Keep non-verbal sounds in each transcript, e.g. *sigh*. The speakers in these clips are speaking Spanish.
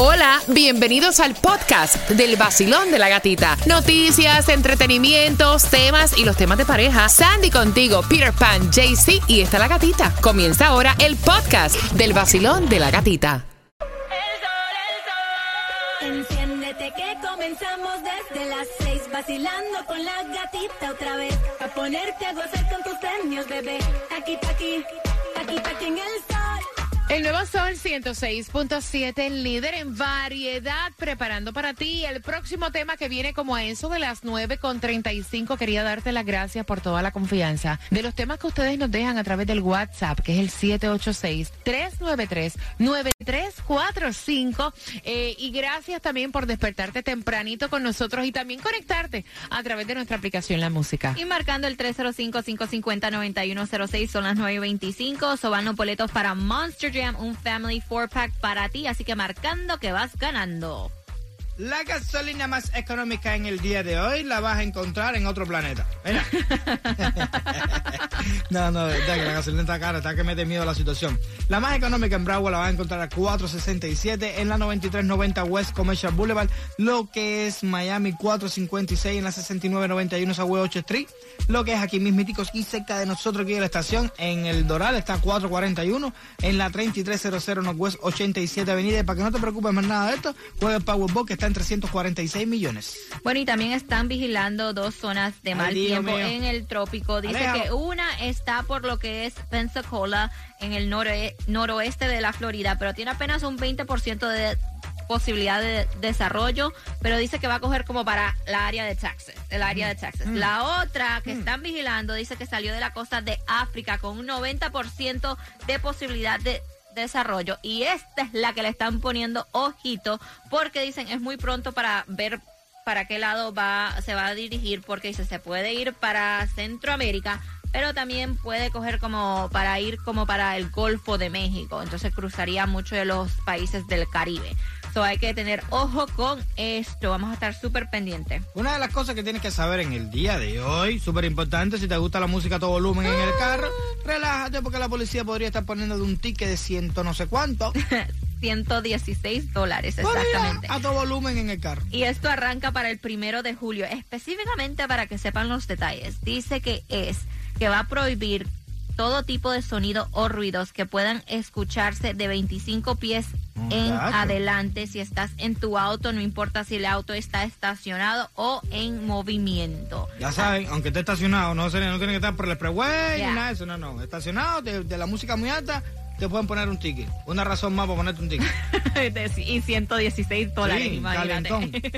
Hola, bienvenidos al podcast del vacilón de la gatita. Noticias, entretenimientos, temas y los temas de pareja. Sandy contigo, Peter Pan, JC y está la gatita. Comienza ahora el podcast del vacilón de la gatita. Enciéndete que comenzamos desde las seis vacilando con la gatita otra vez. A ponerte a gozar con tus premios, bebé. Aquí, aquí, aquí, aquí en el sol. El nuevo Sol 106.7, líder en variedad, preparando para ti el próximo tema que viene como a eso de las 9.35. Quería darte las gracias por toda la confianza de los temas que ustedes nos dejan a través del WhatsApp, que es el 786-393-9345. Eh, y gracias también por despertarte tempranito con nosotros y también conectarte a través de nuestra aplicación La Música. Y marcando el 305-550-9106 son las 9.25. Sobano boletos para Monster Un Family 4-pack para ti. Así que marcando que vas ganando. La gasolina más económica en el día de hoy la vas a encontrar en otro planeta. Mira. *laughs* no, no, está que la gasolina está cara, está que me dé miedo la situación. La más económica en Broward la vas a encontrar a 4.67 en la 9390 West Commercial Boulevard, lo que es Miami 4.56 en la 6991 South 8 Street, lo que es aquí mismiticos y cerca de nosotros aquí en la estación en el Doral está 441 en la 3300 Northwest 87 Avenida. Y para que no te preocupes más nada de esto, juega el Powerball que está en 346 millones. Bueno, y también están vigilando dos zonas de mal tiempo mío. en el trópico. Dice Aleja. que una está por lo que es Pensacola, en el noroe- noroeste de la Florida, pero tiene apenas un 20% de posibilidad de desarrollo, pero dice que va a coger como para la área de Texas, el área de Texas. La otra que están vigilando dice que salió de la costa de África con un 90% de posibilidad de desarrollo y esta es la que le están poniendo ojito porque dicen es muy pronto para ver para qué lado va se va a dirigir porque dice se puede ir para Centroamérica pero también puede coger como para ir como para el Golfo de México. Entonces cruzaría muchos de los países del Caribe so hay que tener ojo con esto vamos a estar súper pendientes Una de las cosas que tienes que saber en el día de hoy, súper importante, si te gusta la música a todo volumen en el carro, relájate porque la policía podría estar poniendo de un ticket de ciento no sé cuánto. *laughs* 116 dólares exactamente A, todo volumen en el carro. Y esto arranca para el primero de julio, específicamente para que sepan los detalles. Dice que es que va a prohibir todo tipo de sonido o ruidos que puedan escucharse de 25 pies en adelante si estás en tu auto, no importa si el auto está estacionado o en movimiento. Ya saben, aunque esté estacionado, no, se- no tiene que estar por el expressway Ya. ni nada de eso, no, no. Estacionado, de, de la música muy alta, te pueden poner un ticket. Una razón más para ponerte un ticket. *laughs* y 116 dólares, Sí, imagínate. calentón.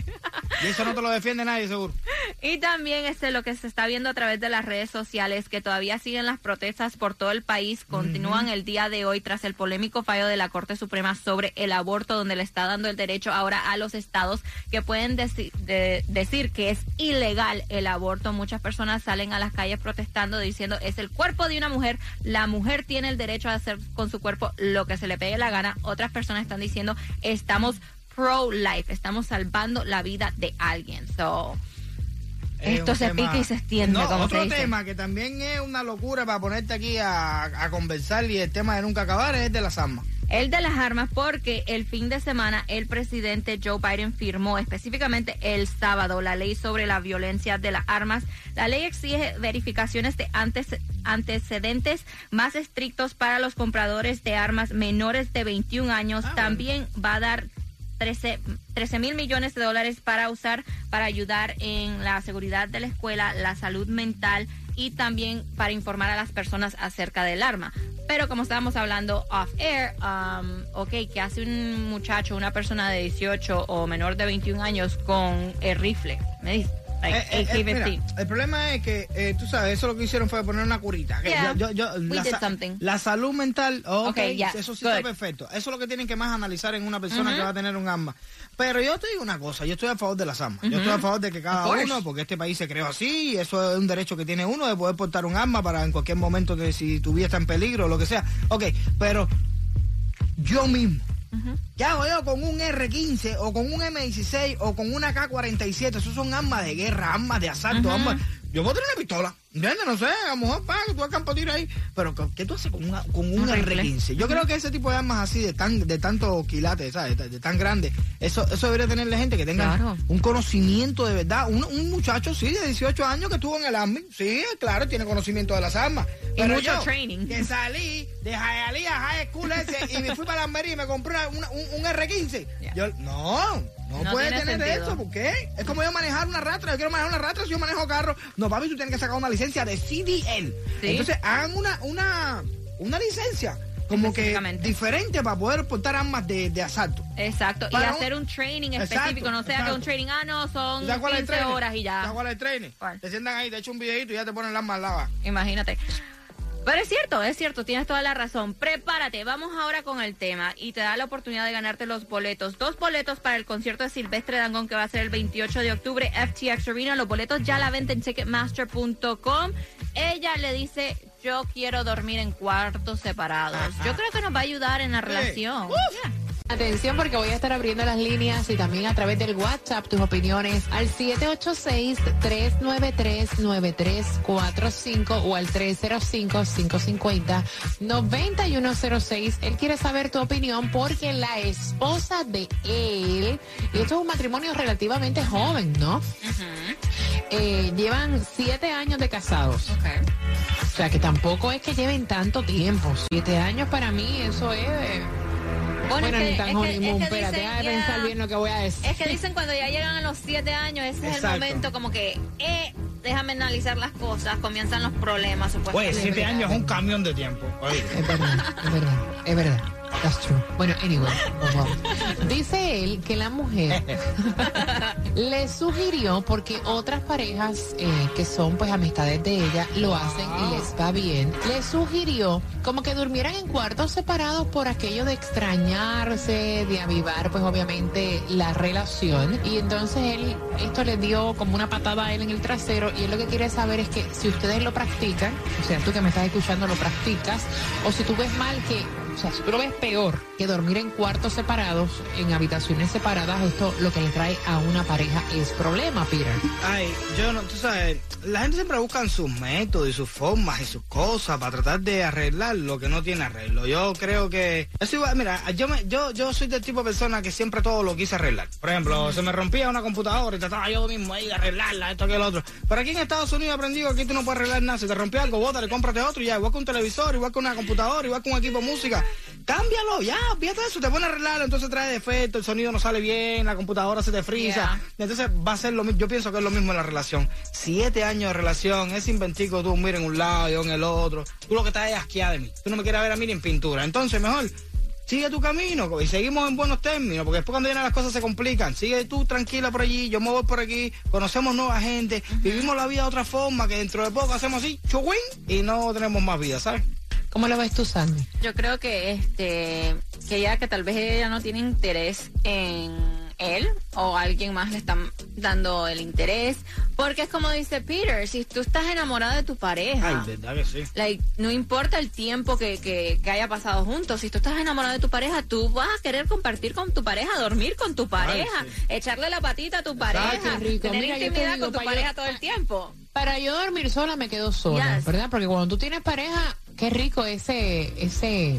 Y eso no te lo defiende nadie, seguro. Y también este lo que se está viendo a través de las redes sociales, que todavía siguen las protestas por todo el país, continúan el día de hoy tras el polémico fallo de la Corte Suprema sobre el aborto, donde le está dando el derecho ahora a los estados que pueden deci- de- decir que es ilegal el aborto. Muchas personas salen a las calles protestando diciendo es el cuerpo de una mujer, la mujer tiene el derecho a hacer con su cuerpo lo que se le pegue la gana. Otras personas están diciendo estamos pro-life, estamos salvando la vida de alguien. So, Es esto se tema- pica y se extiende, No, como otro se dice. tema que también es una locura para ponerte aquí a, a conversar y el tema de nunca acabar es de las armas. El de las armas, porque el fin de semana el presidente Joe Biden firmó específicamente el sábado la ley sobre la violencia de las armas. La ley exige verificaciones de antes- antecedentes más estrictos para los compradores de armas menores de 21 años. Ah, bueno. También va a dar 13 mil millones de dólares para usar para ayudar en la seguridad de la escuela, la salud mental y también para informar a las personas acerca del arma. Pero como estábamos hablando off air, um, ok, ¿qué hace un muchacho, una persona de 18 o menor de 21 años con el rifle? Me dice, like, Eh, eh, mira, AK-15. el problema es que, eh, tú sabes, eso lo que hicieron fue poner una curita. que Yeah, yo- yo- yo- we la, did sa- something. la salud mental, ok, Okay, yeah, eso sí good. está perfecto. Eso es lo que tienen que más analizar en una persona que va a tener un arma. Pero yo te digo una cosa, yo estoy a favor de las armas. Yo estoy a favor de que cada uno, porque este país se creó así, y eso es un derecho que tiene uno de poder portar un arma para en cualquier momento que si tu vida está en peligro o lo que sea. Ok, pero yo mismo. ¿Qué hago yo con un R15 o con un M16 o con una K-47? Esos son armas de guerra, armas de asalto, armas... Yo puedo tener una pistola. ¿Entiendes? No sé, a lo mejor paga, tú acampo tiro ahí. Pero ¿qué tú haces con, una, con un R15? Yo creo que ese tipo de armas así, de tan de tanto quilate, ¿sabes? De, tan grande, eso eso debería tenerle gente que tenga un conocimiento de verdad. Un, un, muchacho, sí, de 18 años que estuvo en el Army, sí, claro, tiene conocimiento de las armas. Y mucho training. Que salí de Hialeah High School ese y me fui para la y me compré un, un, R15. Yo, no, no, puede tener eso, ¿por qué? Es como yo manejar una ratra, yo quiero manejar una ratra si yo manejo carro. No, papi, tú tienes que sacar una licencia de CDL. Entonces, hagan una, una, una licencia como que diferente para poder portar armas de, de asalto. Exacto, y hacer un training específico, no sea que un training, ah, no, son 15 horas y ya. cuál es el training? Te sientan ahí, te echan un videito y ya te ponen las armas al lado. Imagínate. Pero es cierto, es cierto, tienes toda la razón. Prepárate, vamos ahora con el tema y te da la oportunidad de ganarte los boletos. Dos boletos para el concierto de Silvestre Dangón que va a ser el 28 de octubre, FTX Arena. Los boletos ya la venden en ticketmaster.com. Ella le dice, yo quiero dormir en cuartos separados. Yo creo que nos va a ayudar en la relación. Atención porque voy a estar abriendo las líneas y también a través del WhatsApp tus opiniones al 786-393-9345 o al 305-550-9106. Él quiere saber tu opinión porque la esposa de él, y esto es un matrimonio relativamente joven, ¿no? Eh, llevan siete años de casados. O sea que tampoco es que lleven tanto tiempo. Siete años para mí, eso es... Bueno, es que, tan honeymoon, espérate, déjame pensar bien lo que voy a decir. Es que dicen cuando ya llegan a los siete años, ese es el momento como que, eh, déjame analizar las cosas, comienzan los problemas. Pues siete años es un camión de tiempo. Es verdad, es verdad, es verdad. That's true. Bueno, anyway, *laughs* dice él que la mujer *laughs* le sugirió porque otras parejas eh, que son pues amistades de ella lo hacen y les va bien. Le sugirió como que durmieran en cuartos separados por aquello de extrañarse, de avivar pues obviamente la relación. Y entonces él esto le dio como una patada a él en el trasero y él lo que quiere saber es que si ustedes lo practican, o sea, tú que me estás escuchando lo practicas, o si tú ves mal que o sea, si tú lo ves peor que dormir en cuartos separados, en habitaciones separadas, esto lo que le trae a una pareja es problema, Peter. Ay, yo no, tú sabes, la gente siempre busca sus métodos y sus formas y sus cosas para tratar de arreglar lo que no tiene arreglo. Yo creo que eso igual, mira, yo me, yo, yo soy del tipo de persona que siempre todo lo quise arreglar. Por ejemplo, se me rompía una computadora y trataba yo mismo ahí de arreglarla, esto que el otro. Pero aquí en Estados Unidos he aprendido que aquí tú no puedes arreglar nada. Si te rompió algo, bótale, cómprate otro y ya, igual que un televisor, igual que una computadora, igual que un equipo de música. Cámbialo, ya, fíjate eso, te pone a arreglarlo, entonces trae defecto, el sonido no sale bien, la computadora se te frisa. Entonces va a ser lo mismo, yo pienso que es lo mismo en la relación. Siete años de relación, es inventico tú, mira en un lado, yo en el otro. Tú lo que estás es asqueada de mí. Tú no me quieres ver a mí ni en pintura. Entonces, mejor sigue tu camino y seguimos en buenos términos, porque después cuando vienen las cosas se complican. Sigue tú tranquila por allí, yo me voy por aquí, conocemos nueva gente, vivimos la vida de otra forma, que dentro de poco hacemos así, chuwin, y no tenemos más vida, ¿sabes? ¿Cómo lo ves tú, Sandy? Yo creo que este que ya que tal vez ella no tiene interés en él o alguien más le están dando el interés. Porque es como dice Peter, si tú estás enamorado de tu pareja, no importa el tiempo que, que, haya pasado juntos, si tú estás enamorado de tu pareja, tú vas a querer compartir con tu pareja, dormir con tu pareja, echarle la patita a tu pareja, tener intimidad con tu pareja todo el tiempo. Para yo dormir sola me quedo sola, ¿verdad? Porque cuando tú tienes pareja, qué rico ese, ese,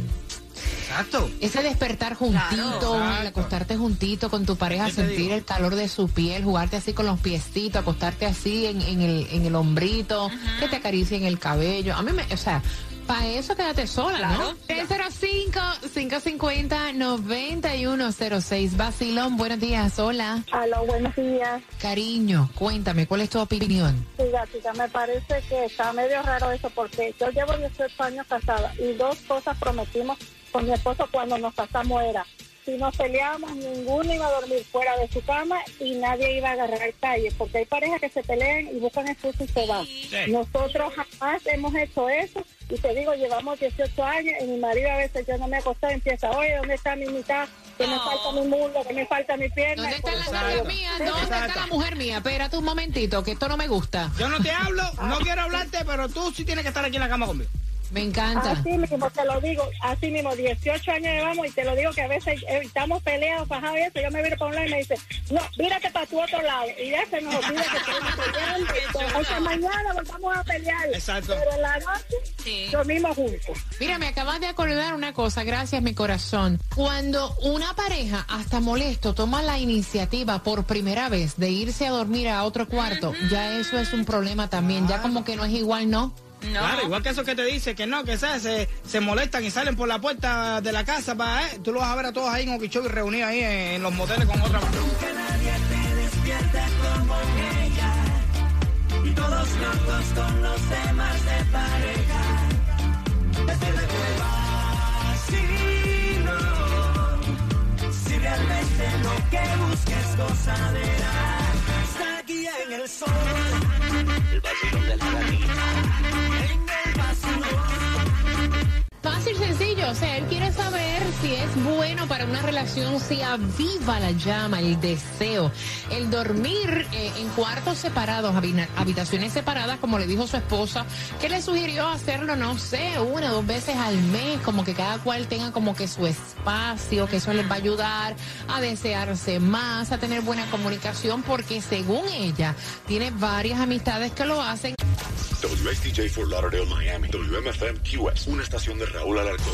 Exacto. Ese despertar juntito, acostarte juntito con tu pareja, sentir el calor de su piel, jugarte así con los piecitos, acostarte así en, el, en el hombrito, que te acaricien el cabello. A mí me, o sea, para eso quédate sola, ¿no? 305-550-9106. Basilón, buenos días, hola. Hola, buenos días. Cariño, cuéntame, ¿cuál es tu opinión? Sí, gatita, me parece que está medio raro eso porque yo llevo 18 años casada y dos cosas prometimos con mi esposo cuando nos casamos era si nos peleábamos, ninguno iba a dormir fuera de su cama y nadie iba a agarrar calle, porque hay parejas que se pelean y buscan excusa y se van. Nosotros jamás hemos hecho eso y te digo, llevamos 18 años y mi marido a veces yo no me acosté y empieza, oye, ¿dónde está mi mitad? Que me falta mi mundo, que me falta mi pierna. ¿Dónde está la mujer mía? ¿Dónde está la mujer mía? Espérate un momentito, que esto no me gusta. Yo no te hablo, no quiero hablarte, pero tú sí tienes que estar aquí en la cama conmigo. Me encanta. Así mismo te lo digo, así mismo, 18 años llevamos y te lo digo que a veces eh, estamos peleados, fajados y eso, yo me viro para un lado y me dice, no, mírate para tu otro lado. Y ya se nos olvida que estamos peleando. *laughs* O sea, mañana volvamos a pelear. Exacto. Pero en la noche, Sí. lo mismo juntos. Mira, me acabas de acordar una cosa, gracias mi corazón. Cuando una pareja, hasta molesto, toma la iniciativa por primera vez de irse a dormir a otro cuarto, ya eso es un problema también, ya como que no es igual, ¿no? No. Claro, igual que eso que te dice que no, que ¿sabes? Se, se molestan y salen por la puerta de la casa para, eh, tú lo vas a ver a todos ahí en Okeechobee reunidos ahí en, en los moteles con otra mano. O sea, él quiere saber si es bueno para una relación, si aviva la llama, el deseo. El dormir eh, en cuartos separados, habitaciones separadas, como le dijo su esposa, que le sugirió hacerlo, no sé, una o dos veces al mes, como que cada cual tenga como que su espacio, que eso les va a ayudar a desearse más, a tener buena comunicación, porque según ella, tiene varias amistades que lo hacen. WSTJ for Lauderdale, Miami. WMFM QS. Una estación de Raúl Alarcón.